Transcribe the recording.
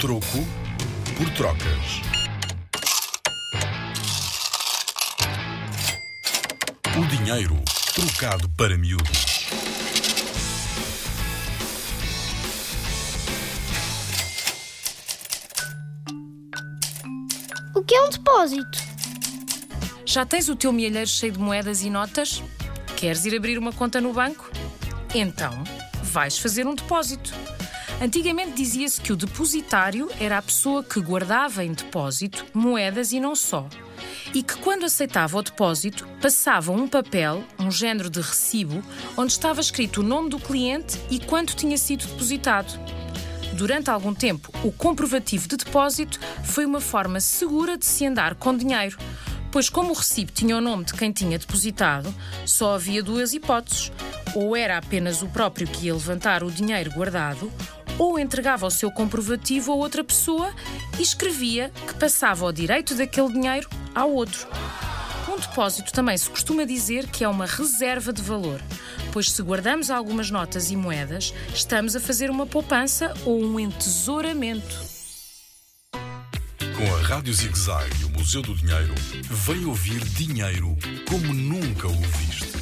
Troco por trocas. O dinheiro trocado para miúdos. O que é um depósito? Já tens o teu milheiro cheio de moedas e notas? Queres ir abrir uma conta no banco? Então, vais fazer um depósito. Antigamente dizia-se que o depositário era a pessoa que guardava em depósito moedas e não só. E que quando aceitava o depósito, passava um papel, um género de recibo, onde estava escrito o nome do cliente e quanto tinha sido depositado. Durante algum tempo, o comprovativo de depósito foi uma forma segura de se andar com dinheiro, pois, como o recibo tinha o nome de quem tinha depositado, só havia duas hipóteses. Ou era apenas o próprio que ia levantar o dinheiro guardado, ou entregava o seu comprovativo a outra pessoa e escrevia que passava o direito daquele dinheiro ao outro. Um depósito também se costuma dizer que é uma reserva de valor, pois se guardamos algumas notas e moedas, estamos a fazer uma poupança ou um entesouramento. Com a Rádio Zig Zag e o Museu do Dinheiro, vem ouvir dinheiro como nunca o viste.